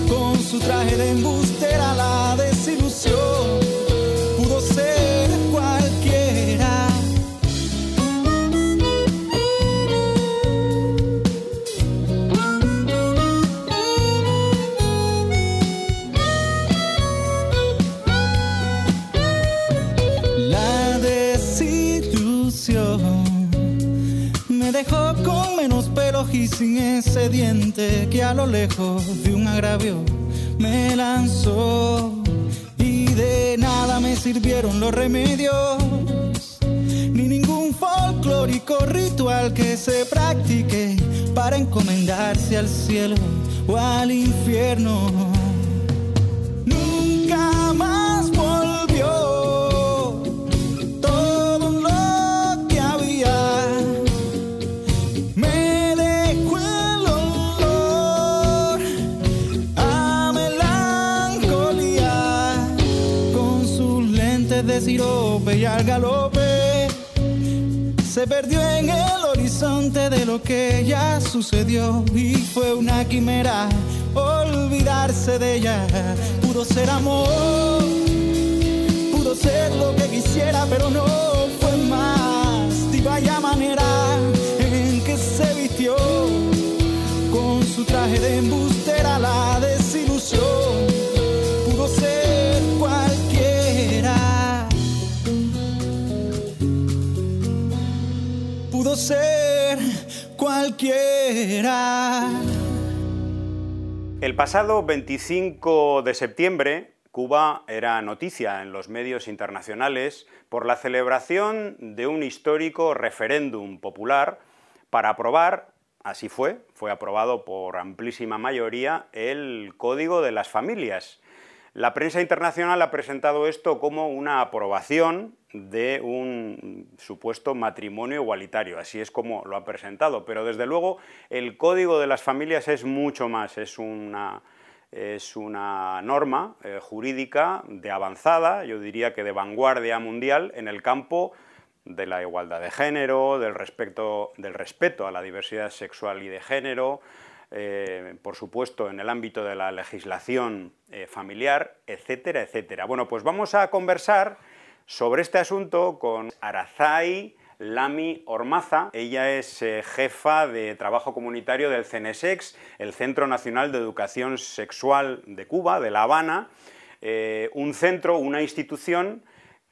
con su traje de embustera, y sin ese diente que a lo lejos de un agravio me lanzó. Y de nada me sirvieron los remedios, ni ningún folclórico ritual que se practique para encomendarse al cielo o al infierno. Y al galope. Se perdió en el horizonte de lo que ya sucedió y fue una quimera olvidarse de ella. Pudo ser amor, pudo ser lo que quisiera, pero no fue más. Y vaya manera en que se vistió con su traje de embustera, la desilusión. Ser cualquiera. El pasado 25 de septiembre, Cuba era noticia en los medios internacionales por la celebración de un histórico referéndum popular para aprobar, así fue, fue aprobado por amplísima mayoría, el Código de las Familias. La prensa internacional ha presentado esto como una aprobación de un supuesto matrimonio igualitario, así es como lo ha presentado, pero desde luego el Código de las Familias es mucho más, es una, es una norma eh, jurídica de avanzada, yo diría que de vanguardia mundial en el campo de la igualdad de género, del del respeto a la diversidad sexual y de género, eh, por supuesto, en el ámbito de la legislación eh, familiar, etcétera, etcétera. Bueno, pues vamos a conversar sobre este asunto con Arazai Lami Ormaza. Ella es eh, jefa de trabajo comunitario del CENESEX, el Centro Nacional de Educación Sexual de Cuba, de La Habana, un centro, una institución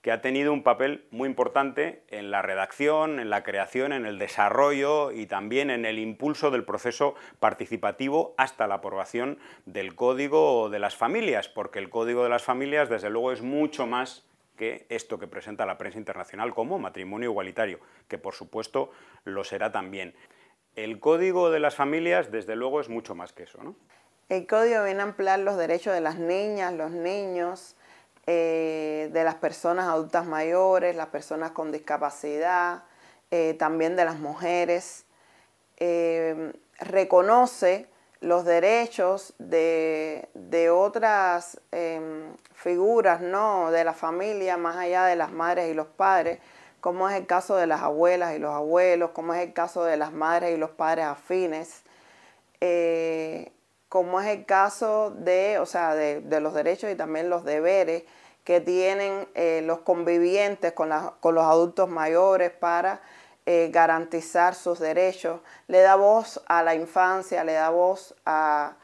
que ha tenido un papel muy importante en la redacción, en la creación, en el desarrollo y también en el impulso del proceso participativo hasta la aprobación del Código de las Familias, porque el Código de las Familias, desde luego, es mucho más que esto que presenta la prensa internacional como matrimonio igualitario, que por supuesto lo será también. El Código de las Familias, desde luego, es mucho más que eso, ¿no? El código viene a ampliar los derechos de las niñas, los niños, eh, de las personas adultas mayores, las personas con discapacidad, eh, también de las mujeres. Eh, reconoce los derechos de, de otras em, figuras ¿no? de la familia, más allá de las madres y los padres, como es el caso de las abuelas y los abuelos, como es el caso de las madres y los padres afines, como es el caso de, o sea, de, los derechos y también los deberes que tienen eh, los convivientes con, los adultos mayores para eh, garantizar sus derechos. Le da voz a la infancia, le da voz a,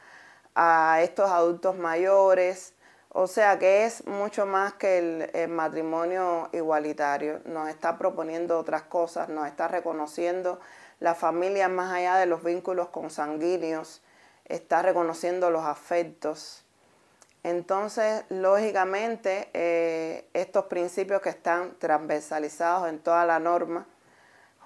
a estos adultos mayores. O sea que es mucho más que el, el, matrimonio igualitario. Nos está proponiendo otras cosas, nos está reconociendo la familia más allá de los vínculos consanguíneos, está reconociendo los afectos. Entonces, lógicamente, eh, estos principios que están transversalizados en toda la norma,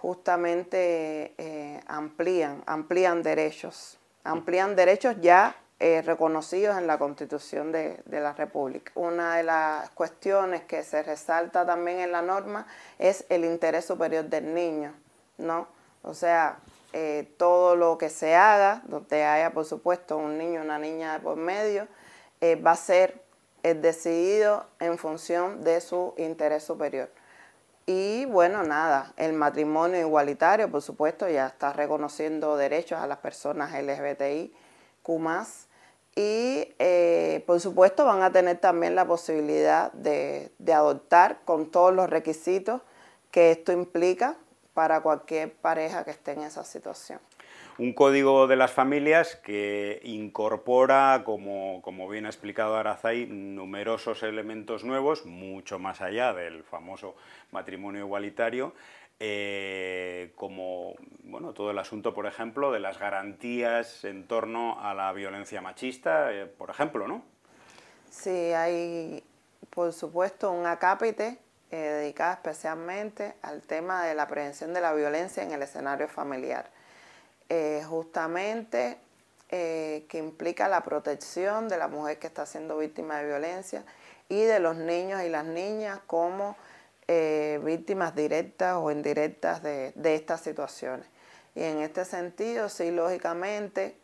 justamente eh, amplían, amplían derechos, amplían derechos ya eh, reconocidos en la Constitución de, la República. Una de las cuestiones que se resalta también en la norma es el interés superior del niño, ¿no? O sea, eh, todo lo que se haga, donde haya por supuesto un niño una niña por medio, eh, va a ser decidido en función de su interés superior. Y bueno, nada, el matrimonio igualitario, por supuesto, ya está reconociendo derechos a las personas LGBTI, Q y eh, por supuesto van a tener también la posibilidad de, adoptar con todos los requisitos que esto implica para cualquier pareja que esté en esa situación. Un código de las familias que incorpora, como, como bien ha explicado Arazay, numerosos elementos nuevos, mucho más allá del famoso matrimonio igualitario, eh, como bueno, todo el asunto, por ejemplo, de las garantías en torno a la violencia machista, eh, por ejemplo, ¿no? Sí, hay, por supuesto, un acápite eh, dedicado especialmente al tema de la prevención de la violencia en el escenario familiar. justamente que implica la protección de la mujer que está siendo víctima de violencia y de los niños y las niñas como eh, víctimas directas o indirectas de, estas situaciones. Y en este sentido, sí, lógicamente,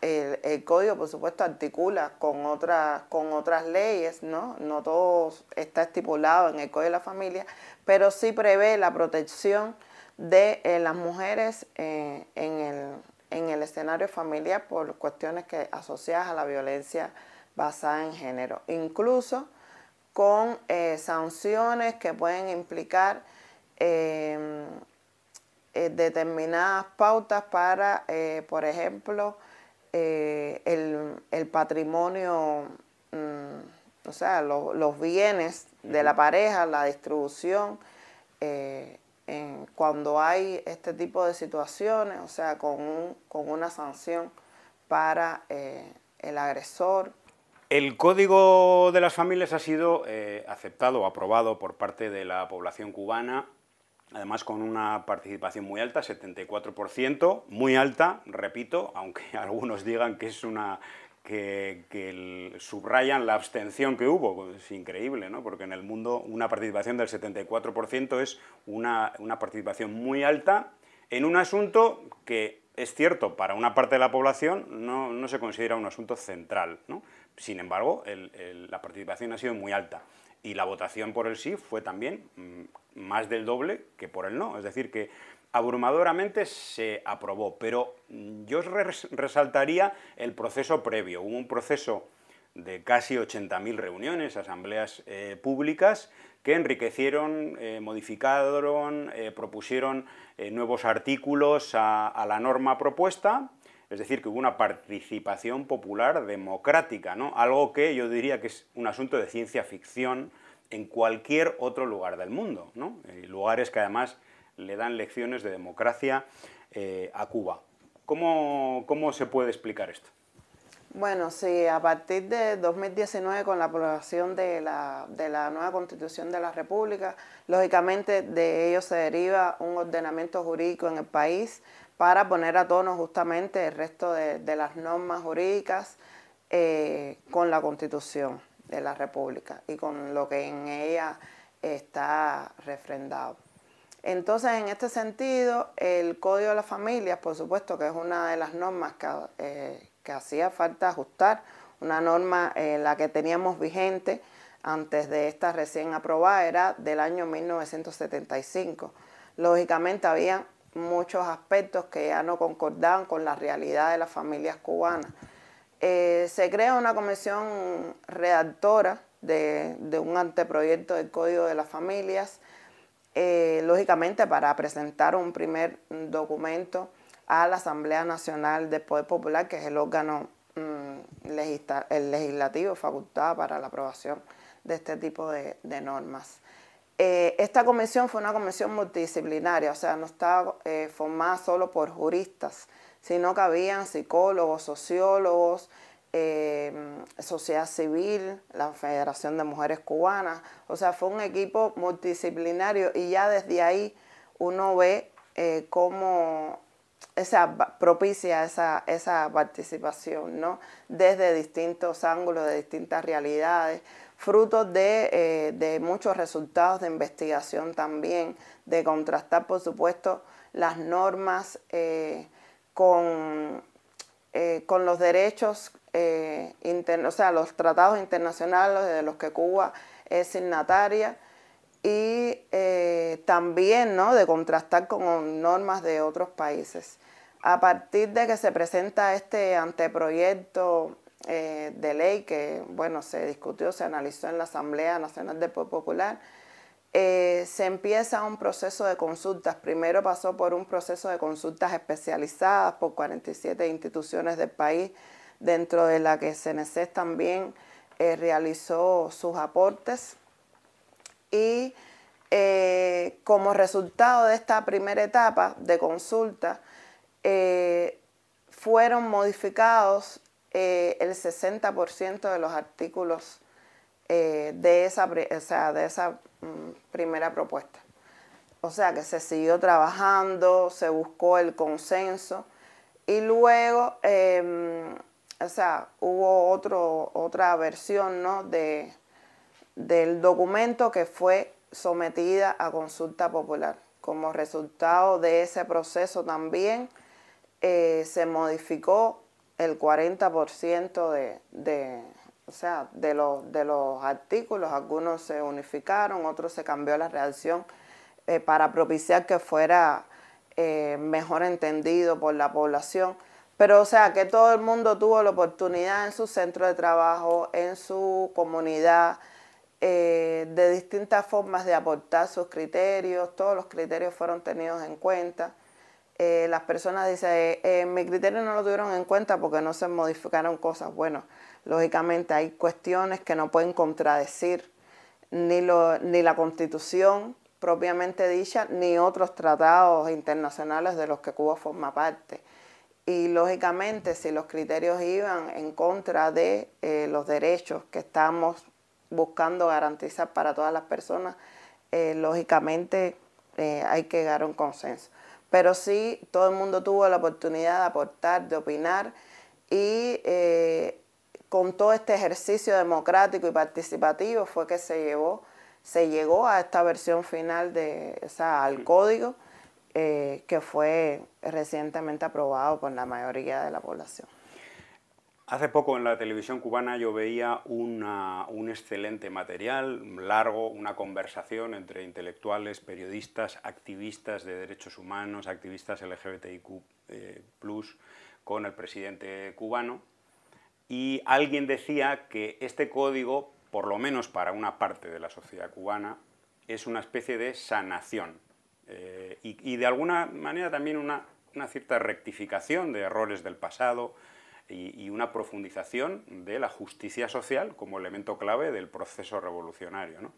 el, código, por supuesto, articula con, otras con otras leyes, ¿no? No todo está estipulado en el Código de la Familia, pero sí prevé la protección de eh, las mujeres eh, en, el, en el escenario familiar por cuestiones que asociadas a la violencia basada en género. Incluso con eh, sanciones que pueden implicar determinadas pautas para, por ejemplo, el, patrimonio, mm, o sea, los bienes de la pareja, la distribución, cuando hay este tipo de situaciones, o sea, con, con una sanción para el agresor. El Código de las Familias ha sido eh, aceptado o aprobado por parte de la población cubana, además con una participación muy alta, 74%, muy alta, repito, aunque algunos digan que es una que, subrayan la abstención que hubo, es increíble, ¿no? porque en el mundo una participación del 74% es una, una participación muy alta en un asunto que es cierto, para una parte de la población no, no se considera un asunto central. ¿no? Sin embargo, la participación ha sido muy alta y la votación por el sí fue también mm, más del doble que por el no. Es decir, que abrumadoramente se aprobó, pero mm, yo resaltaría el proceso previo. Hubo un proceso de casi 80.000 reuniones, asambleas eh, públicas, que enriquecieron, eh, modificaron, eh, propusieron nuevos artículos a la norma propuesta es decir, que hubo una participación popular democrática, ¿no? Algo que yo diría que es un asunto de ciencia ficción en cualquier otro lugar del mundo, ¿no? Eh, lugares que además le dan lecciones de democracia eh, a Cuba. ¿Cómo, ¿Cómo se puede explicar esto? Bueno, sí, a partir de 2019 con la aprobación de la, de la, nueva constitución de la República, lógicamente de ello se deriva un ordenamiento jurídico en el país para poner a tono justamente el resto de, las normas jurídicas eh, con la Constitución de la República y con lo que en ella está refrendado. Entonces, en este sentido, el Código de las Familias, por supuesto que es una de las normas que, eh, hacía falta ajustar, una norma en la que teníamos vigente antes de esta recién aprobada, era del año 1975. Lógicamente había muchos aspectos que ya no concordaban con la realidad de las familias cubanas. Eh, se crea una comisión redactora de, un anteproyecto del Código de las Familias, eh, lógicamente para presentar un primer documento a la Asamblea Nacional del Poder Popular, que es el órgano mm, legislativo facultado para la aprobación de este tipo de normas. Eh, esta comisión fue una comisión multidisciplinaria, o sea, no estaba eh, formada solo por juristas, sino que habían psicólogos, sociólogos, eh, sociedad civil, la Federación de Mujeres Cubanas, o sea, fue un equipo multidisciplinario y ya desde ahí uno ve cómo esa, propicia esa, esa participación, ¿no? Desde distintos ángulos, de distintas realidades, fruto de, eh, de, muchos resultados de investigación también, de contrastar, por supuesto, las normas eh, con, eh, con los derechos, o sea, los tratados internacionales de los que Cuba es signataria y también ¿no? de contrastar con normas de otros países. A partir de que se presenta este anteproyecto eh, de ley que, bueno, se discutió, se analizó en la Asamblea Nacional del Pueblo Popular, eh, se empieza un proceso de consultas. Primero pasó por un proceso de consultas especializadas por 47 instituciones del país, dentro de la que CNC también eh, realizó sus aportes. Y como resultado de esta primera etapa de consulta, fueron modificados eh, el 60% de los artículos eh, de esa, de esa mm, primera propuesta. O sea que se siguió trabajando, se buscó el consenso y luego, em, o sea, hubo otro, otra versión ¿no? de, del documento que fue sometida a consulta popular. Como resultado de ese proceso también, eh, se modificó el 40% de, de, o sea, de, los, de los artículos, algunos se unificaron, otros se cambió la redacción eh, para propiciar que fuera eh, mejor entendido por la población. Pero o sea, que todo el mundo tuvo la oportunidad en su centro de trabajo, en su comunidad, de distintas formas de aportar sus criterios, todos los criterios fueron tenidos en cuenta. Eh, las personas dicen, eh, eh, mi criterio no lo tuvieron en cuenta porque no se modificaron cosas. Bueno, lógicamente hay cuestiones que no pueden contradecir ni, lo, ni la constitución propiamente dicha, ni otros tratados internacionales de los que Cuba forma parte. Y lógicamente si los criterios iban en contra de los derechos que estamos buscando garantizar para todas las personas, lógicamente hay que llegar a un consenso pero sí todo el mundo tuvo la oportunidad de aportar, de opinar y eh, con todo este ejercicio democrático y participativo fue que se llevó, se llegó a esta versión final de, o sea, al código eh, que fue recientemente aprobado por la mayoría de la población. Hace poco en la televisión cubana yo veía un excelente material, largo, una conversación entre intelectuales, periodistas, activistas de derechos humanos, activistas LGBTIQ, eh, con el presidente cubano. Y alguien decía que este código, por lo menos para una parte de la sociedad cubana, es una especie de sanación eh, y, de alguna manera también una cierta rectificación de errores del pasado, y, una profundización de la justicia social como elemento clave del proceso revolucionario.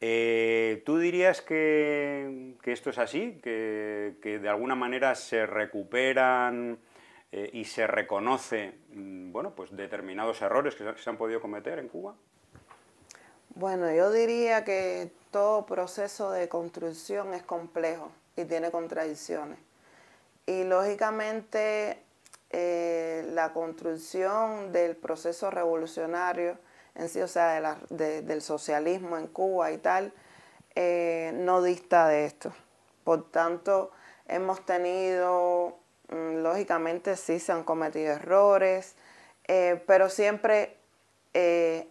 Eh, ¿Tú dirías que, esto es así? ¿Que, de alguna manera se recuperan eh, y se reconoce mm, bueno, pues determinados errores que se han podido cometer en Cuba? Bueno, yo diría que todo proceso de construcción es complejo y tiene contradicciones. Y lógicamente eh, la construcción del proceso revolucionario en sí, o sea, del socialismo en Cuba y tal, eh, no dista de esto. Por tanto, hemos tenido, mm, lógicamente sí se han cometido errores, eh, pero siempre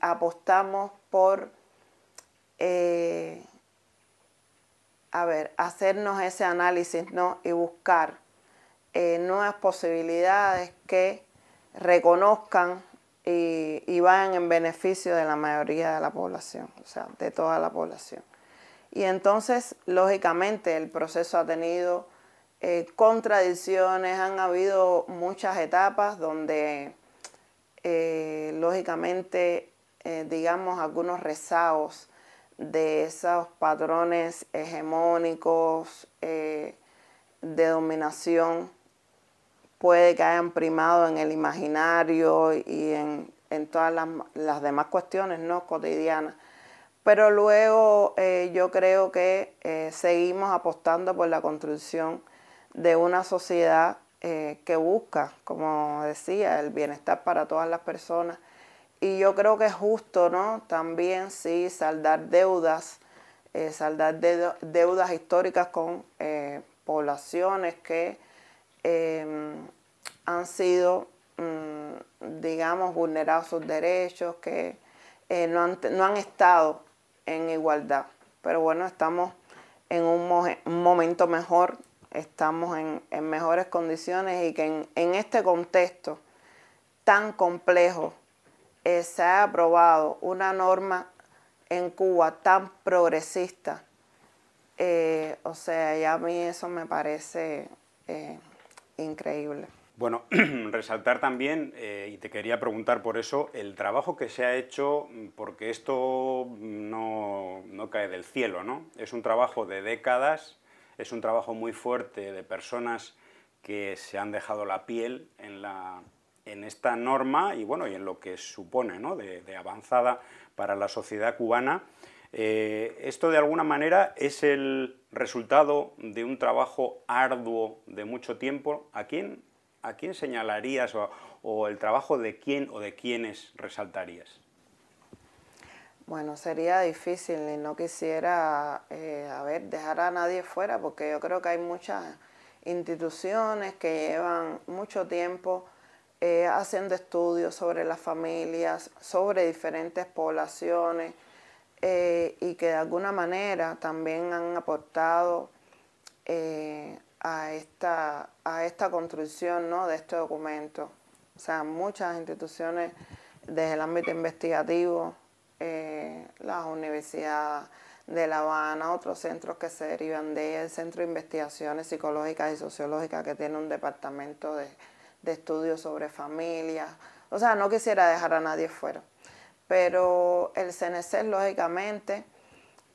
apostamos por, a ver, hacernos ese análisis ¿no? y buscar eh, nuevas posibilidades que reconozcan y, vayan en beneficio de la mayoría de la población, o sea, de toda la población. Y entonces, lógicamente, el proceso ha tenido eh, contradicciones, han habido muchas etapas donde, eh, lógicamente, digamos, algunos rezagos de esos patrones hegemónicos de dominación puede que hayan primado en el imaginario y en, todas las, demás cuestiones no cotidianas. Pero luego eh, yo creo que eh, seguimos apostando por la construcción de una sociedad eh, que busca, como decía, el bienestar para todas las personas. Y yo creo que es justo, ¿no? También sí saldar deudas, saldar deudas históricas con poblaciones que em, han sido, mm, digamos, vulnerados sus derechos, que no han, no, han, estado en igualdad. Pero bueno, estamos en un, momento mejor estamos en, mejores condiciones y que en, este contexto tan complejo eh, se ha aprobado una norma en Cuba tan progresista. Eh, o sea, ya a mí eso me parece eh, increíble. Bueno, resaltar también, y te quería preguntar por eso, el trabajo que se ha hecho, porque esto no, no cae del cielo, ¿no? Es un trabajo de décadas es un trabajo muy fuerte de personas que se han dejado la piel en, la, en esta norma y, bueno, y en lo que supone ¿no? de, avanzada para la sociedad cubana. Eh, esto de alguna manera es el resultado de un trabajo arduo de mucho tiempo. ¿A quién, a quién señalarías o, el trabajo de quién o de quiénes resaltarías? Bueno, sería difícil y no quisiera eh, dejar a nadie fuera porque yo creo que hay muchas instituciones que llevan mucho tiempo eh, haciendo estudios sobre las familias, sobre diferentes poblaciones eh, y que de alguna manera también han aportado a, esta, a esta construcción ¿no? de este documento. O sea, muchas instituciones desde el ámbito investigativo, eh, las universidades de La Habana, otros centros que se derivan de ella, el Centro de Investigaciones Psicológicas y Sociológicas que tiene un departamento de, estudios sobre familias. O sea, no quisiera dejar a nadie fuera. Pero el CNC, lógicamente,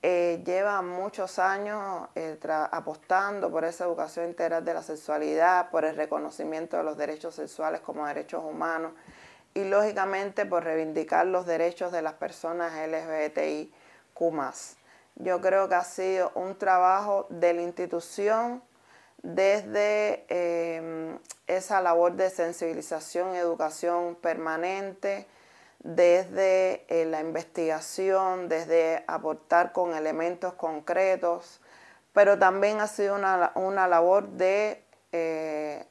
eh, lleva muchos años eh, apostando por esa educación integral de la sexualidad, por el reconocimiento de los derechos sexuales como derechos humanos y lógicamente por reivindicar los derechos de las personas LGBTIQ. Yo creo que ha sido un trabajo de la institución desde em, esa labor de sensibilización y educación permanente, desde eh, la investigación, desde aportar con elementos concretos, pero también ha sido una, labor de eh,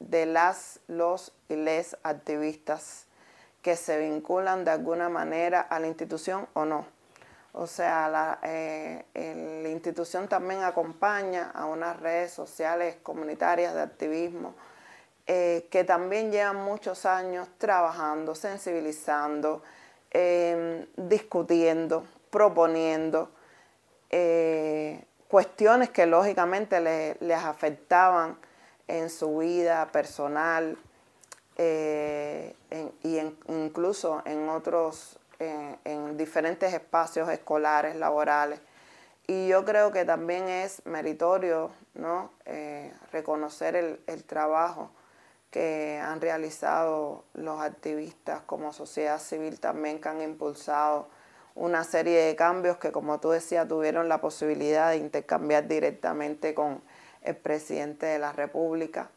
de las, los y les activistas que se vinculan de alguna manera a la institución o no. O sea, la, eh, la institución también acompaña a unas redes sociales comunitarias de activismo eh, que también llevan muchos años trabajando, sensibilizando, em, discutiendo, proponiendo eh, cuestiones que lógicamente les afectaban en su vida personal eh, y incluso en otros, en diferentes espacios escolares, laborales. Y yo creo que también es meritorio ¿no? Reconocer el, trabajo que han realizado los activistas como sociedad civil también que han impulsado una serie de cambios que como tú decías tuvieron la posibilidad de intercambiar directamente con el presidente de la República.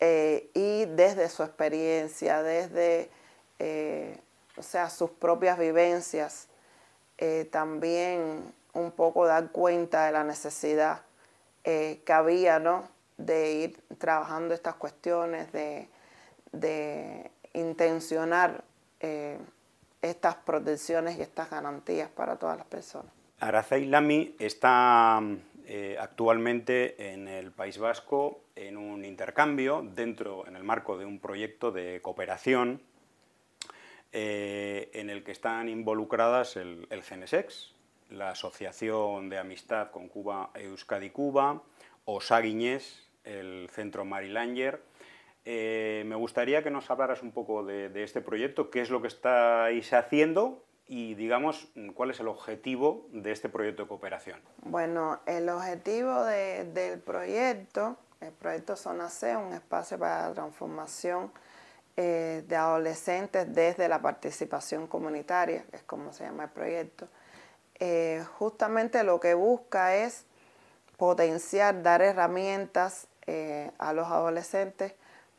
Eh, y desde su experiencia, desde eh, o sea, sus propias vivencias, eh, también un poco dar cuenta de la necesidad que había ¿no? De ir trabajando estas cuestiones, de, de intencionar estas protecciones y estas garantías para todas las personas. Araceli Lami está eh, actualmente en el País Vasco en un intercambio dentro, en el marco de un proyecto de cooperación eh, en el que están involucradas el, el CNSEX, la Asociación de Amistad con Cuba Euskadi Cuba, Osaguiñés, el Centro Marilanger. Eh, me gustaría que nos hablaras un poco de, de, este proyecto, qué es lo que estáis haciendo y digamos cuál es el objetivo de este proyecto de cooperación. Bueno, el objetivo del proyecto, el proyecto Zona C, un espacio para la transformación eh, de adolescentes desde la participación comunitaria, que es como se llama el proyecto, eh, justamente lo que busca es potenciar, dar herramientas eh, a los adolescentes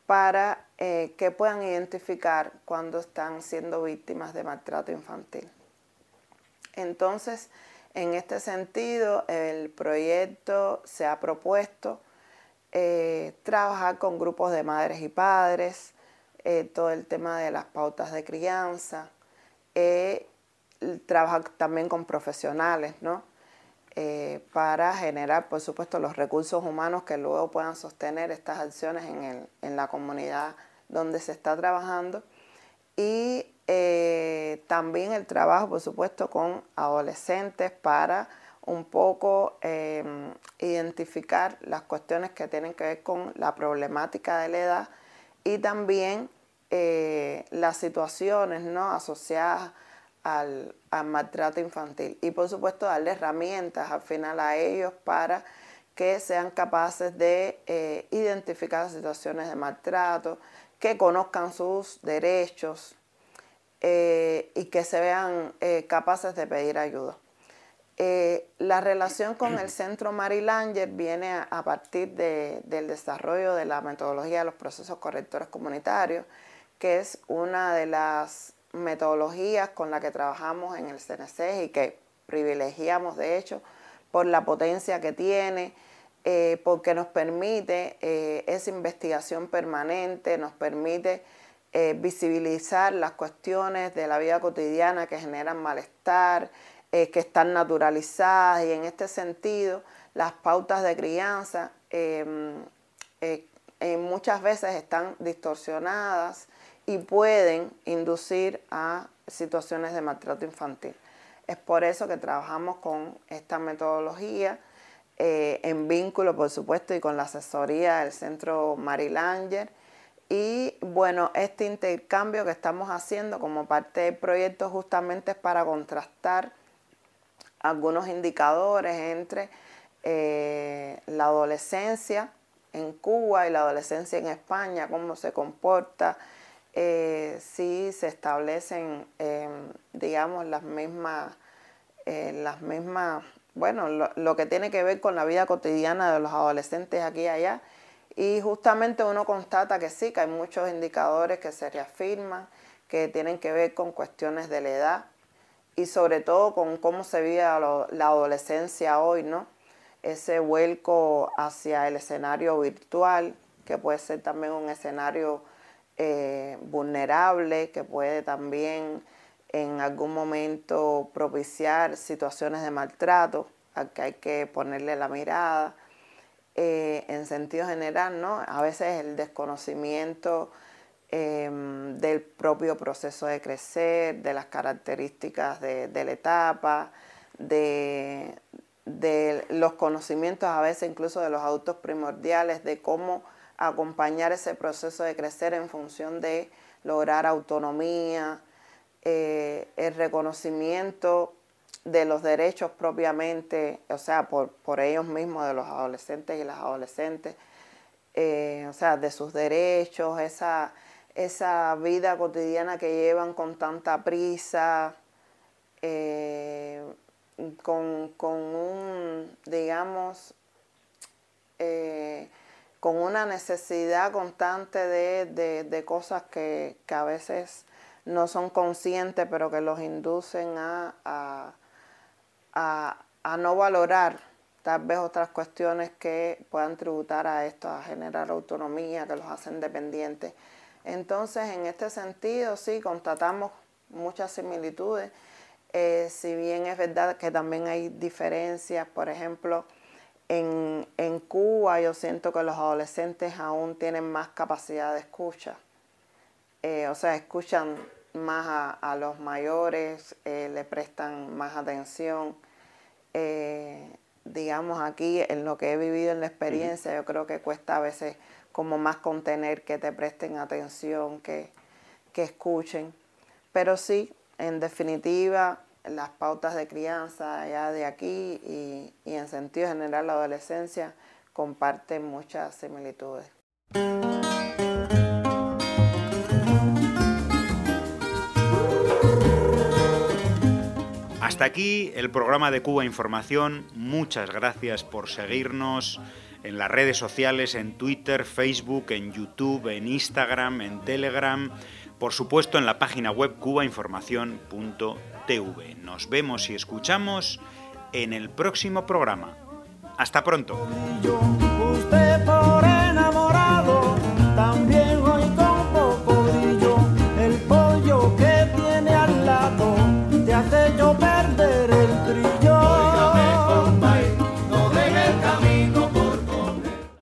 para eh, que puedan identificar cuando están siendo víctimas de maltrato infantil. Entonces, en este sentido, el proyecto se ha propuesto eh, trabajar con grupos de madres y padres, todo el tema de las pautas de crianza, trabajar también con profesionales, ¿no? Eh, para generar, por supuesto, los recursos humanos que luego puedan sostener estas acciones en, la comunidad donde se está trabajando. Y eh, también el trabajo, por supuesto, con adolescentes para un poco em, identificar las cuestiones que tienen que ver con la problemática de la edad y también eh, las situaciones ¿no? asociadas al, maltrato infantil y por supuesto darle herramientas al final a ellos para que sean capaces de eh, identificar situaciones de maltrato, que conozcan sus derechos eh, y que se vean eh, capaces de pedir ayuda. la relación con el Centro Marilanger viene a, partir del desarrollo de la metodología de los procesos correctores comunitarios, que es una de las metodologías con las que trabajamos en el CNC y que privilegiamos de hecho por la potencia que tiene, eh, porque nos permite eh, esa investigación permanente, nos permite eh, visibilizar las cuestiones de la vida cotidiana que generan malestar, que están naturalizadas y en este sentido las pautas de crianza em, muchas veces están distorsionadas y pueden inducir a situaciones de maltrato infantil. Es por eso que trabajamos con esta metodología eh, en vínculo, por supuesto, y con la asesoría del Centro Marilanger. Y bueno, este intercambio que estamos haciendo como parte del proyecto justamente es para contrastar algunos indicadores entre eh, la adolescencia en Cuba y la adolescencia en España, cómo se comporta, eh, sí se establecen, em, digamos, las mismas, eh, las mismas, bueno, lo, que tiene que ver con la vida cotidiana de los adolescentes aquí y allá. Y justamente uno constata que sí, que hay muchos indicadores que se reafirman, que tienen que ver con cuestiones de la edad y sobre todo con cómo se vive la adolescencia hoy, ¿no? Ese vuelco hacia el escenario virtual, que puede ser también un escenario eh, vulnerable que puede también en algún momento propiciar situaciones de maltrato a que hay que ponerle la mirada. Eh, en sentido general, ¿no? A veces el desconocimiento em, del propio proceso de crecer, de las características de, la etapa, de, los conocimientos a veces incluso de los autos primordiales, de cómo acompañar ese proceso de crecer en función de lograr autonomía, eh, el reconocimiento de los derechos propiamente, o sea, por, por ellos mismos, de los adolescentes y las adolescentes, eh, o sea, de sus derechos, esa, esa vida cotidiana que llevan con tanta prisa, eh, con, con, un, digamos, con una necesidad constante de, cosas que, a veces no son conscientes, pero que los inducen a, a, no valorar tal vez otras cuestiones que puedan tributar a esto, a generar autonomía, que los hacen dependientes. Entonces, en este sentido, sí, constatamos muchas similitudes, eh, si bien es verdad que también hay diferencias, por ejemplo, en, Cuba yo siento que los adolescentes aún tienen más capacidad de escucha. Eh, o sea, escuchan más a, los mayores, eh, le prestan más atención. Eh, digamos aquí, en lo que he vivido en la experiencia, yo creo que cuesta a veces como más contener que te presten atención, que, que escuchen. Pero sí, en definitiva, las pautas de crianza ya de aquí y, en sentido general la adolescencia comparten muchas similitudes. Hasta aquí el programa de Cuba Información. Muchas gracias por seguirnos. en las redes sociales, en Twitter, Facebook, en YouTube, en Instagram, en Telegram, por supuesto en la página web nos vemos y escuchamos en el próximo programa. Hasta pronto.